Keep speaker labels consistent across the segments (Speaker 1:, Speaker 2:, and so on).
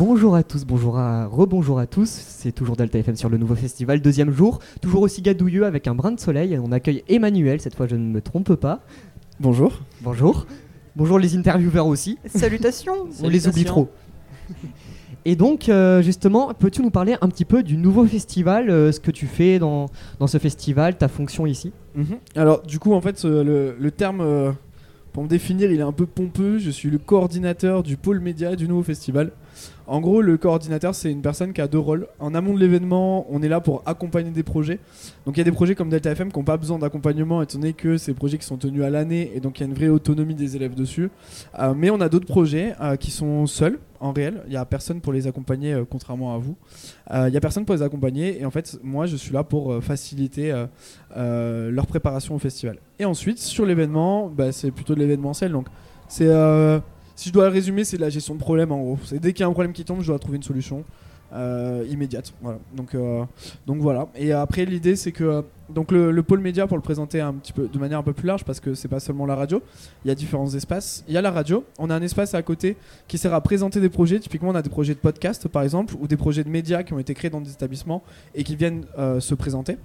Speaker 1: Bonjour à tous, bonjour à rebonjour à tous. C'est toujours Delta FM sur le nouveau festival, deuxième jour. Toujours aussi gadouilleux avec un brin de soleil. On accueille Emmanuel, cette fois je ne me trompe pas.
Speaker 2: Bonjour.
Speaker 1: Bonjour. Bonjour les intervieweurs aussi.
Speaker 3: Salutations.
Speaker 1: On les oublie trop. Et donc, euh, justement, peux-tu nous parler un petit peu du nouveau festival, euh, ce que tu fais dans, dans ce festival, ta fonction ici?
Speaker 2: Mhm. Alors, du coup, en fait, euh, le, le terme, euh, pour me définir, il est un peu pompeux. Je suis le coordinateur du pôle média du nouveau festival. En gros, le coordinateur, c'est une personne qui a deux rôles. En amont de l'événement, on est là pour accompagner des projets. Donc, il y a des projets comme Delta FM qui n'ont pas besoin d'accompagnement, étant donné que c'est des projets qui sont tenus à l'année et donc il y a une vraie autonomie des élèves dessus. Euh, mais on a d'autres projets euh, qui sont seuls, en réel. Il n'y a personne pour les accompagner, euh, contrairement à vous. Il n'y a personne pour les accompagner. Et en fait, moi, je suis là pour faciliter leur préparation au festival. Et ensuite, sur l'événement, bah, c'est plutôt de l'événementiel. Donc, c'est. Si je dois le résumer, c'est de la gestion de problème en gros. C'est dès qu'il y a un problème qui tombe, je dois trouver une solution euh, immédiate. Voilà. Donc, euh, donc voilà. Et après, l'idée, c'est que euh, donc le, le pôle média, pour le présenter un petit peu de manière un peu plus large, parce que c'est pas seulement la radio. Il y a différents espaces. Il y a la radio. On a un espace à côté qui sert à présenter des projets. Typiquement, on a des projets de podcast, par exemple, ou des projets de médias qui ont été créés dans des établissements et qui viennent se présenter.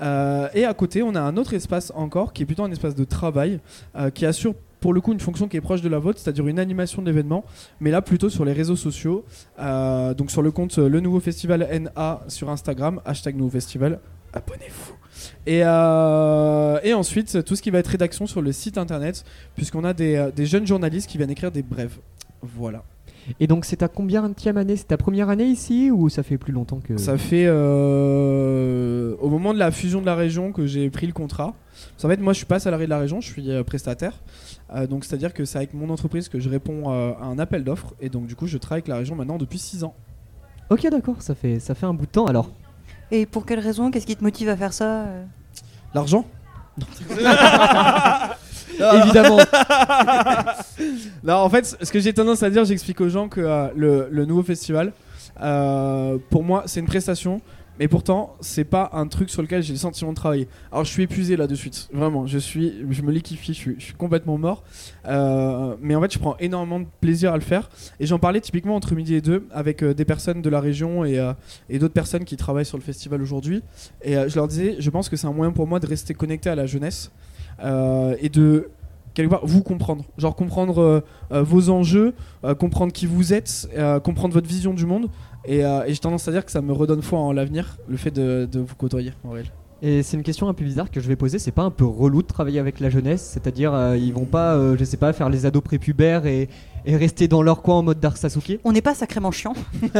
Speaker 2: Et à côté, on a un autre espace encore qui est plutôt un espace de travail qui assure pour le coup une fonction qui est proche de la vôtre, c'est-à-dire une animation de l'événement, mais là plutôt sur les réseaux sociaux, euh, donc sur le compte euh, Le Nouveau Festival NA sur Instagram, hashtag Nouveau Festival, abonnez-vous. Et, euh, et ensuite, tout ce qui va être rédaction sur le site internet, puisqu'on a des jeunes journalistes qui viennent écrire des brèves. Voilà.
Speaker 1: Et donc, c'est ta combien de année? C'est ta première année ici ou ça fait plus longtemps que.
Speaker 2: Ça fait euh, au moment de la fusion de la région que j'ai pris le contrat. Parce qu'en fait, moi, je suis pas salarié de la région, je suis euh, prestataire. Euh, donc, c'est-à-dire que c'est avec mon entreprise que je réponds euh, à un appel d'offres. Et donc, du coup, je travaille avec la région maintenant depuis 6 ans.
Speaker 1: Ok, d'accord, ça fait, ça fait un bout de temps alors.
Speaker 3: Et pour quelle raison? Qu'est-ce qui te motive à faire ça
Speaker 2: L'argent
Speaker 1: Évidemment.
Speaker 2: Non, en fait, ce que j'ai tendance à dire, j'explique aux gens que euh, le, le nouveau festival, euh, pour moi, c'est une prestation. Mais pourtant, c'est pas un truc sur lequel j'ai le sentiment de travailler. Alors, je suis épuisé là de suite. Vraiment, je suis, je me liquifie, je suis, je suis complètement mort. Euh, mais en fait, je prends énormément de plaisir à le faire. Et j'en parlais typiquement entre midi et deux avec euh, des personnes de la région et, euh, et d'autres personnes qui travaillent sur le festival aujourd'hui. Et je leur disais, je pense que c'est un moyen pour moi de rester connecté à la jeunesse et de quelque part vous comprendre. Genre comprendre euh, euh, vos enjeux, euh, comprendre qui vous êtes, euh, comprendre votre vision du monde. Et, euh, et j'ai tendance à dire que ça me redonne foi en l'avenir, le fait de, de vous côtoyer en réel.
Speaker 1: Et c'est une question un peu bizarre que je vais poser. C'est pas un peu relou de travailler avec la jeunesse? C'est-à-dire, euh, ils vont pas, euh, je sais pas, faire les ados prépubères et, et rester dans leur coin en mode Dark Sasuke
Speaker 3: On n'est pas sacrément chiant.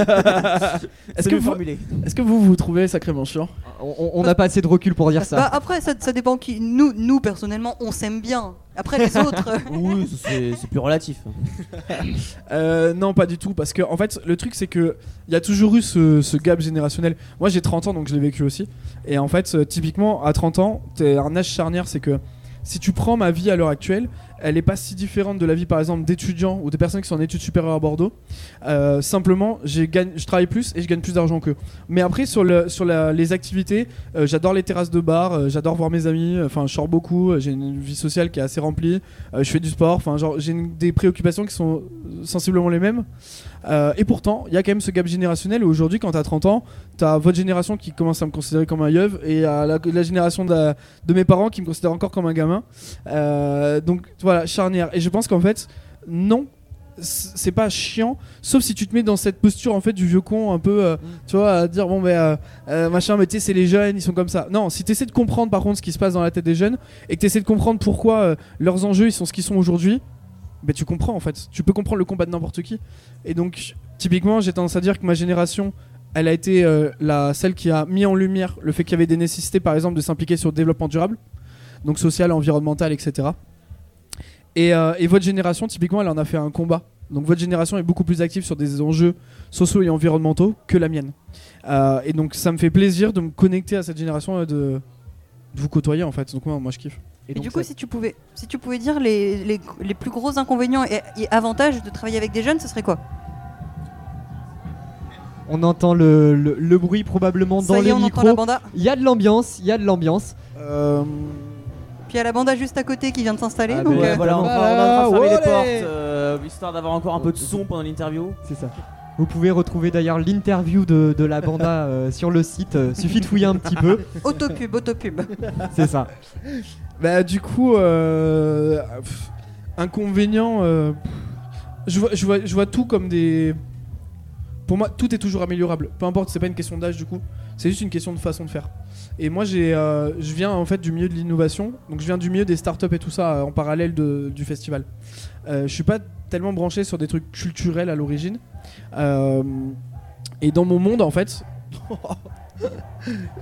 Speaker 2: Est-ce que, vous, que vous vous trouvez sacrément chiant
Speaker 1: On n'a pas assez de recul pour dire ça.
Speaker 3: Bah, après, ça, ça dépend qui. Nous, nous, personnellement, on s'aime bien. Après, les autres. euh,
Speaker 4: Oui, c'est plus relatif.
Speaker 2: Euh, non, pas du tout, parce que en fait, le truc c'est que il y a toujours eu ce, ce gap générationnel. Moi, j'ai 30 ans, donc je l'ai vécu aussi. Et en fait, euh, typiquement, à 30 ans, t'es un âge charnière, c'est que si tu prends ma vie à l'heure actuelle, elle est pas si différente de la vie, par exemple, d'étudiants ou de personnes qui sont en études supérieures à Bordeaux. Euh, simplement, je travaille plus et je gagne plus d'argent qu'eux. Mais après, sur, les activités, euh, j'adore les terrasses de bar, euh, j'adore voir mes amis, euh, enfin, je sors beaucoup, j'ai une vie sociale qui est assez remplie, je fais du sport, enfin, j'ai des préoccupations qui sont sensiblement les mêmes. Et pourtant, il y a quand même ce gap générationnel où aujourd'hui, quand t'as 30 ans, t'as votre génération qui commence à me considérer comme un yeuve et la, génération de, mes parents qui me considèrent encore comme un gamin. Donc voilà, charnière. Et je pense qu'en fait, non, c'est pas chiant, sauf si tu te mets dans cette posture en fait du vieux con un peu, euh, tu vois, à dire bon ben euh, euh, machin, mais tu sais, c'est les jeunes, ils sont comme ça. Non, si tu essaies de comprendre par contre ce qui se passe dans la tête des jeunes et que tu essaies de comprendre pourquoi euh, leurs enjeux ils sont ce qu'ils sont aujourd'hui, ben tu comprends en fait. Tu peux comprendre le combat de n'importe qui. Et donc, typiquement, j'ai tendance à dire que ma génération, elle a été la, celle qui a mis en lumière le fait qu'il y avait des nécessités, par exemple, de s'impliquer sur le développement durable, donc social, environnemental, etc. Et, euh, et votre génération, typiquement, elle en a fait un combat. Donc votre génération est beaucoup plus active sur des enjeux sociaux et environnementaux que la mienne. Euh, et donc ça me fait plaisir de me connecter à cette génération et de, de vous côtoyer en fait. Donc moi, moi je kiffe.
Speaker 3: Et,
Speaker 1: donc,
Speaker 3: du coup,
Speaker 1: ça-
Speaker 3: si tu pouvais, si tu pouvais dire les, les, les plus gros inconvénients et, et avantages de travailler avec des jeunes, ce serait quoi?
Speaker 1: On entend le, le- le bruit probablement dans
Speaker 3: Ça y est,
Speaker 1: les
Speaker 3: on entend
Speaker 1: micros.
Speaker 3: la banda.
Speaker 1: Il y a de l'ambiance, il y a de l'ambiance.
Speaker 2: Euh,
Speaker 3: Puis il y a la banda juste à côté qui vient de s'installer.
Speaker 1: Ah,
Speaker 3: donc,
Speaker 1: ben,
Speaker 3: euh,
Speaker 4: voilà, on, va- on va fermer les portes, euh, histoire d'avoir encore un peu de son pendant l'interview.
Speaker 1: C'est ça. Vous pouvez retrouver d'ailleurs l'interview de, de la banda euh, sur le site. euh, suffit de fouiller un petit peu.
Speaker 3: Autopub, autopub.
Speaker 1: C'est ça.
Speaker 2: Bah du coup, euh, pff, inconvénient, euh, pff, je, vois, je, vois, je vois tout comme des... Pour moi, tout est toujours améliorable. Peu importe, c'est pas une question d'âge du coup, c'est juste une question de façon de faire. Et moi, j'ai, euh, je viens en fait du milieu de l'innovation, donc je viens du milieu des startups et tout ça euh, en parallèle du festival. Euh, je suis pas tellement branché sur des trucs culturels à l'origine. Euh, et dans mon monde, en fait,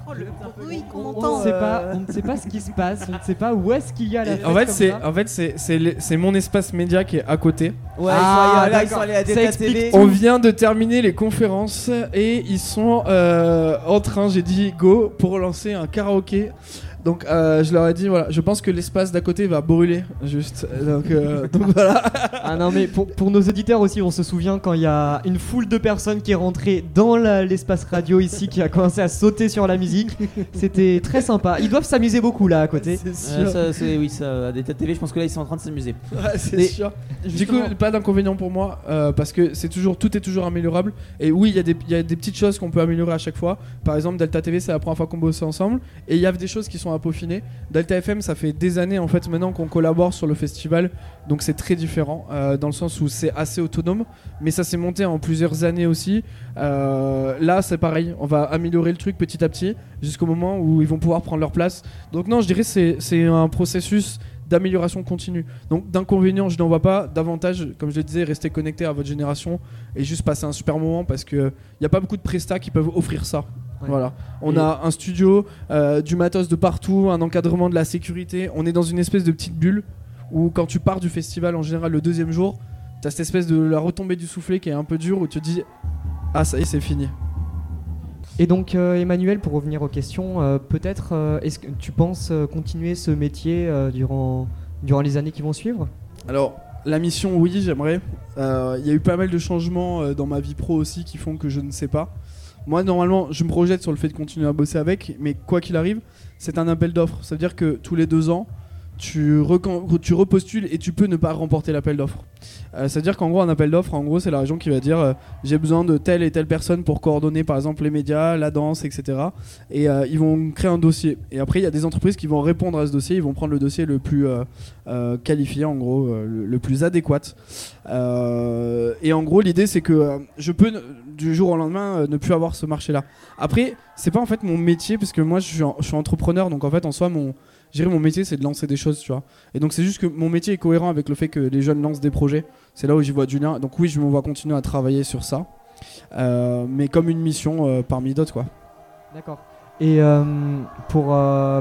Speaker 3: Oh, le bruit qu'on
Speaker 1: On
Speaker 3: entend.
Speaker 1: ne sait
Speaker 3: euh,
Speaker 1: pas, on ne sait pas ce qui se passe, on ne sait pas où est-ce qu'il y a la fête
Speaker 2: en fait, c'est
Speaker 1: ça.
Speaker 2: en fait c'est c'est le- c'est mon espace média qui est à côté.
Speaker 4: Ouais,
Speaker 1: Ah,
Speaker 4: ils sont allés, là, ils sont
Speaker 1: d'accord.
Speaker 4: allés à
Speaker 1: Ça
Speaker 4: Delta
Speaker 1: explique
Speaker 4: TV.
Speaker 2: On vient de terminer les conférences et ils sont euh, en train, j'ai dit go, pour lancer un karaoké. Donc euh, je leur ai dit voilà, je pense que l'espace d'à côté va brûler juste. Donc, euh, donc voilà.
Speaker 1: Ah non mais pour, pour nos auditeurs aussi, on se souvient quand il y a une foule de personnes qui est rentrée dans l'espace radio ici, qui a commencé à sauter sur la musique. C'était très sympa. Ils doivent s'amuser beaucoup là à côté.
Speaker 2: C'est
Speaker 4: Euh,
Speaker 2: sûr.
Speaker 4: ça, c'est- oui, ça, à Delta TV, je pense que là ils sont en train de s'amuser.
Speaker 2: Ouais, c'est
Speaker 4: Mais-
Speaker 2: sûr. Du coup, pas d'inconvénient pour moi euh, parce que c'est toujours tout est toujours améliorable. Et oui, il y, a des- il y a des petites choses qu'on peut améliorer à chaque fois. Par exemple, Delta TV, c'est la première fois qu'on bosse ensemble et il y a des choses qui sont à peaufiner. Delta FM, ça fait des années en fait maintenant qu'on collabore sur le festival, donc c'est très différent euh, dans le sens où c'est assez autonome, mais ça s'est monté en plusieurs années aussi. Euh, là, c'est pareil, on va améliorer le truc petit à petit jusqu'au moment où ils vont pouvoir prendre leur place. Donc non, je dirais c'est c'est un processus d'amélioration continue. Donc d'inconvénients, je n'en vois pas. Davantage, comme je le disais, rester connecté à votre génération et juste passer un super moment parce que il n'y a pas beaucoup de prestats qui peuvent offrir ça.
Speaker 1: Ouais.
Speaker 2: Voilà. On
Speaker 1: Et-
Speaker 2: a un studio, euh, du matos de partout, un encadrement de la sécurité. On est dans une espèce de petite bulle où quand tu pars du festival en général le deuxième jour, t'as cette espèce de la retombée du soufflet qui est un peu dure où tu te dis ah ça y est c'est fini.
Speaker 1: Et donc euh, Emmanuel, pour revenir aux questions, euh, peut-être est-ce que tu penses continuer ce métier durant, durant les années qui vont suivre?
Speaker 2: Alors, la mission, oui, j'aimerais. Euh, Il y a eu pas mal de changements euh, dans ma vie pro aussi qui font que je ne sais pas. Moi, normalement, je me projette sur le fait de continuer à bosser avec, mais quoi qu'il arrive, c'est un appel d'offres. Ça veut dire que tous les deux ans, tu, tu repostules et tu peux ne pas remporter l'appel d'offres. Euh, C'est-à-dire qu'en gros, un appel d'offres, en gros, c'est la région qui va dire euh, j'ai besoin de telle et telle personne pour coordonner, par exemple, les médias, la danse, etc. Et euh, ils vont créer un dossier. Et après, il y a des entreprises qui vont répondre à ce dossier. Ils vont prendre le dossier le plus qualifié, en gros, le, plus adéquat. Et en gros, l'idée, c'est que je peux, du jour au lendemain, ne plus avoir ce marché-là. Après, c'est pas en fait mon métier, parce que moi, je suis, je suis entrepreneur. Donc, en fait, en soi, mon. Je dirais mon métier c'est de lancer des choses tu vois. Et donc c'est juste que mon métier est cohérent avec le fait que les jeunes lancent des projets. C'est là où j'y vois du lien. Donc oui je me vois continuer à travailler sur ça. Euh, mais comme une mission euh, parmi d'autres quoi.
Speaker 1: D'accord. Et euh, pour,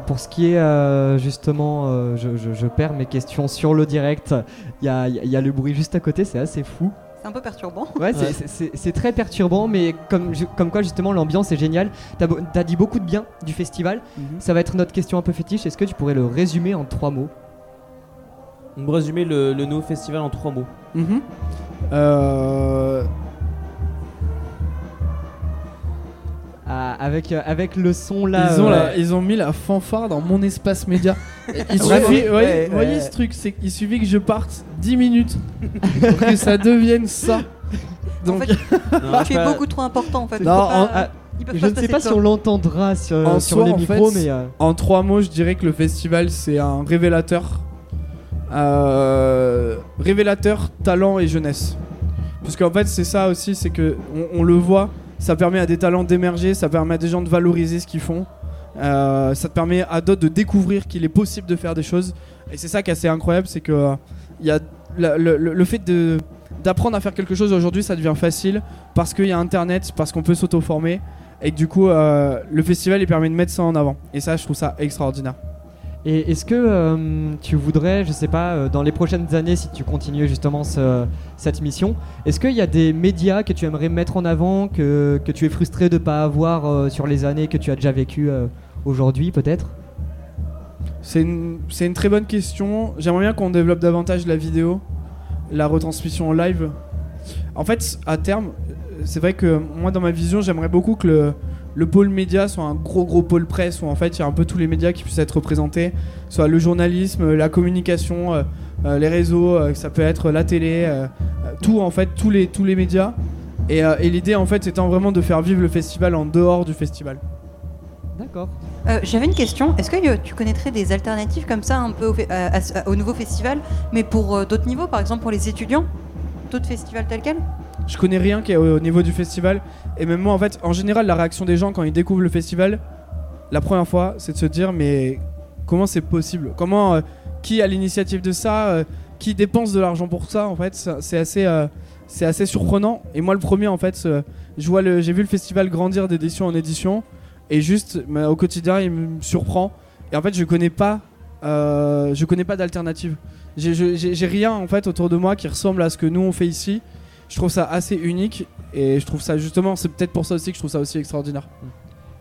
Speaker 1: pour ce qui est justement, je, je- perds mes questions sur le direct, il y a, y a le bruit juste à côté, c'est assez fou.
Speaker 3: C'est un peu perturbant.
Speaker 1: Ouais, c'est- très perturbant, mais comme, quoi justement l'ambiance est géniale. T'as t'as dit beaucoup de bien du festival, ça va être notre question un peu fétiche, est-ce que tu pourrais le résumer en trois mots?
Speaker 4: On peut résumer le, le nouveau festival en trois mots.
Speaker 2: Mhm. Euh,
Speaker 1: Ah, avec, euh, avec le son là.
Speaker 2: ils, ont
Speaker 1: euh,
Speaker 2: la- ils ont mis la fanfare dans mon espace média. Il suffit-
Speaker 4: ouais,
Speaker 2: voyez,
Speaker 4: ouais,
Speaker 2: voyez
Speaker 4: ouais.
Speaker 2: ce truc, c'est qu'il suffit que je parte 10 minutes pour que ça devienne ça. Donc,
Speaker 3: en fait,
Speaker 4: Non,
Speaker 3: tu
Speaker 4: je
Speaker 3: es
Speaker 4: pas-
Speaker 3: beaucoup trop important en fait.
Speaker 2: Non, en-
Speaker 3: pas-
Speaker 1: Je ne sais pas si on l'entendra sur,
Speaker 2: En
Speaker 1: sur
Speaker 2: soi,
Speaker 1: les
Speaker 2: en
Speaker 1: micros,
Speaker 2: fait,
Speaker 1: mais. euh,
Speaker 2: en trois mots, je dirais que le festival c'est un révélateur. Euh, révélateur, talent et jeunesse. Parce qu'en fait, c'est ça aussi, c'est que on, on le voit, ça permet à des talents d'émerger, ça permet à des gens de valoriser ce qu'ils font. Euh, ça te permet à d'autres de découvrir qu'il est possible de faire des choses. Et c'est ça qui est assez incroyable, c'est que euh, le, le- fait d'apprendre à faire quelque chose aujourd'hui, ça devient facile parce qu'il y a Internet, parce qu'on peut s'auto-former. Et que du coup, euh, le festival il permet de mettre ça en avant. Et ça, je trouve ça extraordinaire.
Speaker 1: Et est-ce que euh, tu voudrais, je sais pas, euh, dans les prochaines années, si tu continues justement ce- cette mission, est-ce qu'il y a des médias que tu aimerais mettre en avant, que, que tu es frustré de ne pas avoir euh, sur les années que tu as déjà vécues aujourd'hui peut-être?
Speaker 2: C'est une, une très bonne question. J'aimerais bien qu'on développe davantage la vidéo, la retransmission en live. En fait, à terme, c'est vrai que moi, dans ma vision, j'aimerais beaucoup que le, le pôle média soit un gros gros pôle presse où en fait il y a un peu tous les médias qui puissent être représentés, soit le journalisme, la communication, euh, euh, les réseaux, euh, ça peut être la télé, euh, euh, tout en fait, tous les, tous les médias Et, euh, et l'idée en fait étant vraiment de faire vivre le festival en dehors du festival.
Speaker 1: D'accord.
Speaker 3: Euh, J'avais une question. Est-ce que euh, tu connaîtrais des alternatives comme ça un peu au, au nouveau festival, mais pour euh, d'autres niveaux, par exemple pour les étudiants? D'autres festivals tels quels?
Speaker 2: Je connais rien qui est au au niveau du festival. Et même moi, en fait, en général, la réaction des gens quand ils découvrent le festival, la première fois, c'est de se dire mais comment c'est possible? Comment euh, qui a l'initiative de ça? Euh, Qui dépense de l'argent pour ça En fait, c'est assez, euh, c'est assez surprenant. Et moi, le premier, en fait, je vois le, j'ai vu le festival grandir d'édition en édition, et juste, au quotidien, il me surprend. Et en fait, je connais pas, je connais pas d'alternative. J'ai rien en fait autour de moi qui ressemble à ce que nous on fait ici. Je trouve ça assez unique et je trouve ça justement, c'est peut-être pour ça aussi que je trouve ça aussi extraordinaire.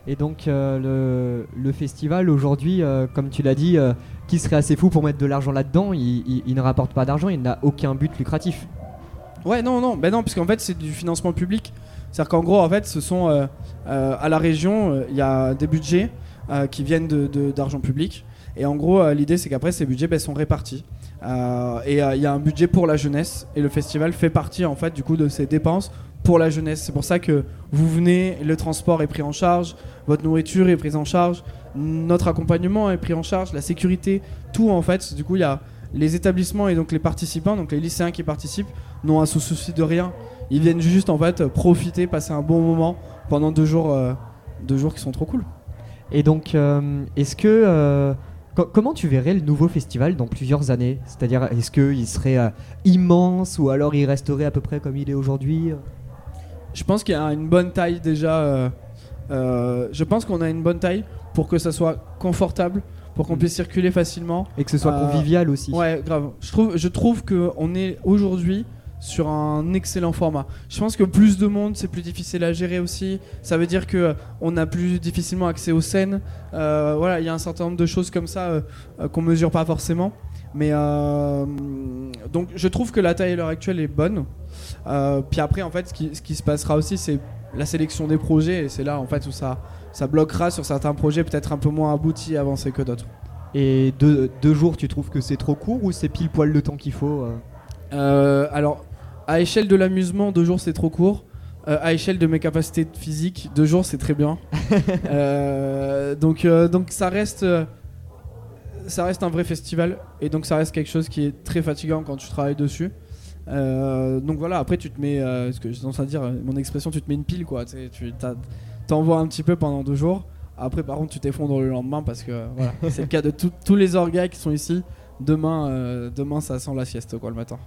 Speaker 1: Et donc euh, le, le festival aujourd'hui, euh, comme tu l'as dit, euh, qui serait assez fou pour mettre de l'argent là-dedans, il, il- il ne rapporte pas d'argent, il n'a aucun but lucratif.
Speaker 2: Ouais, non, non, ben non, puisqu'en fait c'est du financement public. C'est-à-dire qu'en gros, en fait, ce sont à la région, il y a des budgets qui viennent de- de- d'argent public. Et en gros, l'idée c'est qu'après ces budgets ben, sont répartis. Euh, et euh, il y a un budget pour la jeunesse et le festival fait partie en fait du coup de ces dépenses pour la jeunesse. C'est pour ça que vous venez, le transport est pris en charge, votre nourriture est prise en charge, notre accompagnement est pris en charge, la sécurité, tout en fait. Du coup, il y a les établissements et donc les participants, donc les lycéens qui participent, n'ont un souci de rien. Ils viennent juste en fait profiter, passer un bon moment pendant deux jours, euh, deux jours qui sont trop cool.
Speaker 1: Et donc, euh, est-ce que. Co- comment tu verrais le nouveau festival dans plusieurs années? C'est-à-dire, est-ce qu'il serait euh, immense ou alors il resterait à peu près comme il est aujourd'hui?
Speaker 2: Je pense qu'il y a une bonne taille déjà. euh, euh, je pense qu'on a une bonne taille pour que ça soit confortable, pour qu'on
Speaker 1: Mm.
Speaker 2: puisse circuler facilement.
Speaker 1: Et que ce soit convivial aussi
Speaker 2: Ouais, grave. Je trouve, je trouve que on est aujourd'hui sur un excellent format. Je pense que plus de monde, c'est plus difficile à gérer aussi. Ça veut dire que euh, on a plus difficilement accès aux scènes. Euh, voilà, il y a un certain nombre de choses comme ça euh, euh, qu'on mesure pas forcément. Mais euh, donc, je trouve que la taille à l'heure actuelle est bonne. Puis après, en fait, ce qui, ce qui se passera aussi, c'est la sélection des projets. Et c'est là, en fait, où ça, ça bloquera sur certains projets peut-être un peu moins aboutis, avancés que d'autres.
Speaker 1: Et deux, deux jours, tu trouves que c'est trop court ou c'est pile poil le temps qu'il faut Euh,
Speaker 2: alors, à échelle de l'amusement, deux jours c'est trop court. Euh, à échelle de mes capacités physiques, deux jours c'est très bien. Euh, donc, euh, donc ça reste, ça reste un vrai festival et donc ça reste quelque chose qui est très fatigant quand tu travailles dessus. Donc voilà, après tu te mets, ce que j'ai tendance à dire, mon expression, tu te mets une pile quoi. Tu t'envoies un petit peu pendant deux jours. Après, par contre, tu t'effondres le lendemain parce que voilà, c'est le cas de tout- tous les orgas qui sont ici. Demain, demain, ça sent la sieste quoi le matin.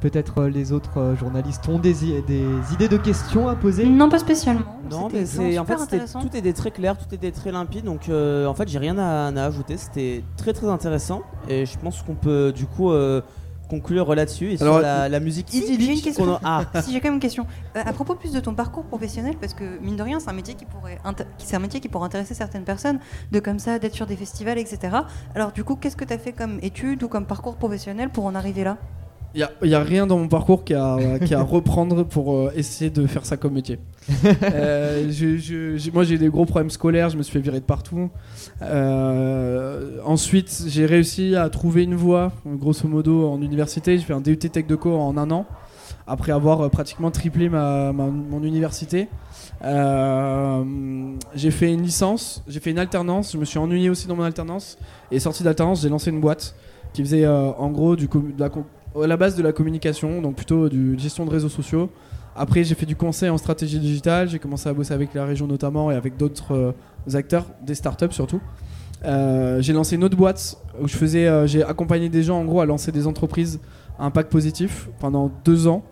Speaker 1: Peut-être euh, les autres euh, journalistes ont des, des idées de questions à poser?
Speaker 3: Non, pas spécialement.
Speaker 4: Non, mais c'est en fait tout était très clair, tout était très limpide, donc euh, en fait j'ai rien à, à ajouter. C'était très très intéressant et je pense qu'on peut du coup euh, conclure là-dessus et
Speaker 2: Alors,
Speaker 4: sur la, la musique
Speaker 3: si, j'ai une
Speaker 4: idyllique a. Ah,
Speaker 3: Si j'ai quand même une question. Euh, à propos plus de ton parcours professionnel, parce que mine de rien, c'est un métier qui pourrait, c'est un métier qui pourrait intéresser certaines personnes, de comme ça, d'être sur des festivals, etc. Alors du coup, qu'est-ce que tu as fait comme études ou comme parcours professionnel pour en arriver là?
Speaker 2: Il n'y a, rien dans mon parcours qui a, qui a à reprendre pour euh, essayer de faire ça comme métier. Euh, je- je- j'ai- moi j'ai eu des gros problèmes scolaires, je me suis fait virer de partout. Euh, ensuite j'ai réussi à trouver une voie, grosso modo en université. J'ai fait un DUT Tech de Co en un an, après avoir pratiquement triplé ma, ma- mon université. J'ai fait une licence, j'ai fait une alternance, je me suis ennuyé aussi dans mon alternance. Et sorti d'alternance, j'ai lancé une boîte qui faisait en gros du de la, à la base de la communication, donc plutôt du gestion de réseaux sociaux. Après, j'ai fait du conseil en stratégie digitale. J'ai commencé à bosser avec la région notamment et avec d'autres euh, acteurs, des startups surtout. Euh, j'ai lancé une autre boîte où euh, j'ai accompagné des gens en gros à lancer des entreprises à impact positif pendant deux ans.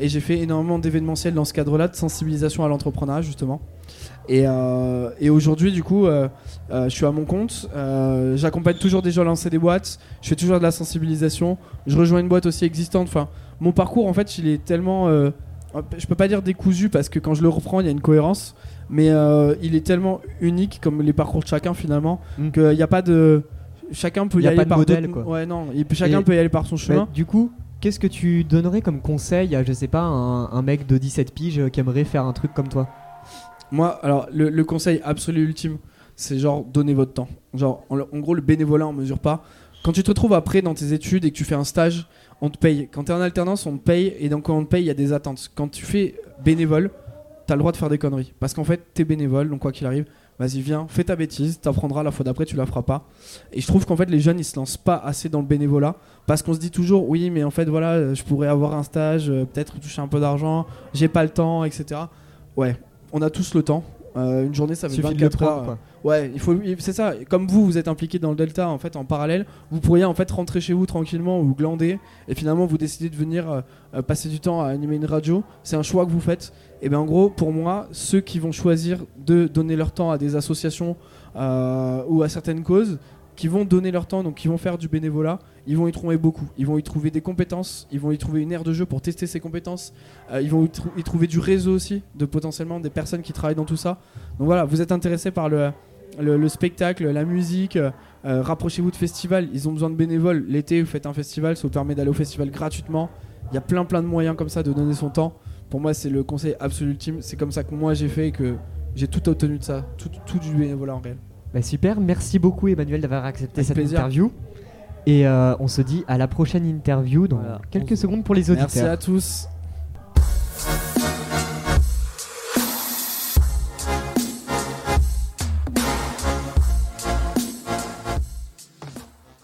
Speaker 2: Et j'ai fait énormément d'événementiels dans ce cadre-là, de sensibilisation à l'entrepreneuriat justement. Et, euh, et aujourd'hui, du coup, euh, euh, je suis à mon compte. J'accompagne toujours des gens à lancer des boîtes. Je fais toujours de la sensibilisation. Je rejoins une boîte aussi existante. Enfin, mon parcours, en fait, il est tellement. je peux pas dire décousu parce que quand je le reprends, il y a une cohérence. Mais il est tellement unique, comme les parcours de chacun finalement,
Speaker 1: Mm.
Speaker 2: qu'il n'y a pas de. Chacun peut y,
Speaker 1: Y a
Speaker 2: aller
Speaker 1: pas de
Speaker 2: par
Speaker 1: modèle, quoi.
Speaker 2: Ouais, non. et chacun
Speaker 1: Et-
Speaker 2: peut y aller par son chemin.
Speaker 1: Bah, du coup, qu'est-ce que tu donnerais comme conseil à, je sais pas, un, un mec de 17 piges qui aimerait faire un truc comme toi?
Speaker 2: Moi, alors, le, conseil absolu ultime, c'est genre, donnez votre temps. Genre, en, gros, le bénévolat, on mesure pas. quand tu te retrouves après dans tes études et que tu fais un stage, on te paye. Quand tu es en alternance, on te paye et donc quand on te paye, il y a des attentes. Quand tu fais bénévole, tu as le droit de faire des conneries parce qu'en fait, tu es bénévole, donc quoi qu'il arrive, vas-y, viens, fais ta bêtise, t'apprendras la fois d'après, tu la feras pas. Et je trouve qu'en fait, les jeunes, ils se lancent pas assez dans le bénévolat parce qu'on se dit toujours, oui, mais en fait, voilà, je pourrais avoir un stage, euh, peut-être toucher un peu d'argent, j'ai pas le temps, etc. Ouais, on a tous le temps. Euh, une journée, ça fait
Speaker 1: Suffit de
Speaker 2: 24
Speaker 1: le prendre,
Speaker 2: heures.
Speaker 1: quoi.
Speaker 2: Ouais, il faut, c'est ça. Comme vous, vous êtes impliqué dans le Delta en fait en parallèle, vous pourriez en fait rentrer chez vous tranquillement ou glander et finalement vous décidez de venir euh, euh, passer du temps à animer une radio. C'est un choix que vous faites. Et bien en gros, pour moi, ceux qui vont choisir de donner leur temps à des associations euh, ou à certaines causes, qui vont donner leur temps, donc qui vont faire du bénévolat, ils vont y trouver beaucoup. Ils vont y trouver des compétences, ils vont y trouver une aire de jeu pour tester ces compétences, euh, ils vont y, trou- y trouver du réseau aussi, de potentiellement des personnes qui travaillent dans tout ça. Donc voilà, vous êtes intéressé par le spectacle, la musique, euh, euh, rapprochez-vous de festivals, ils ont besoin de bénévoles. L'été, vous faites un festival, ça vous permet d'aller au festival gratuitement. Il y a plein plein de moyens comme ça de donner son temps. Pour moi, c'est le conseil absolu ultime. C'est comme ça que moi j'ai fait et que j'ai tout obtenu de ça, tout, tout du bénévolat en réel.
Speaker 1: Bah, super, merci beaucoup Emmanuel d'avoir accepté
Speaker 2: Avec
Speaker 1: cette
Speaker 2: plaisir.
Speaker 1: interview. Et euh, on se dit à la prochaine interview dans
Speaker 4: Voilà.
Speaker 1: quelques
Speaker 4: On-
Speaker 1: secondes pour les auditeurs.
Speaker 2: Merci à tous.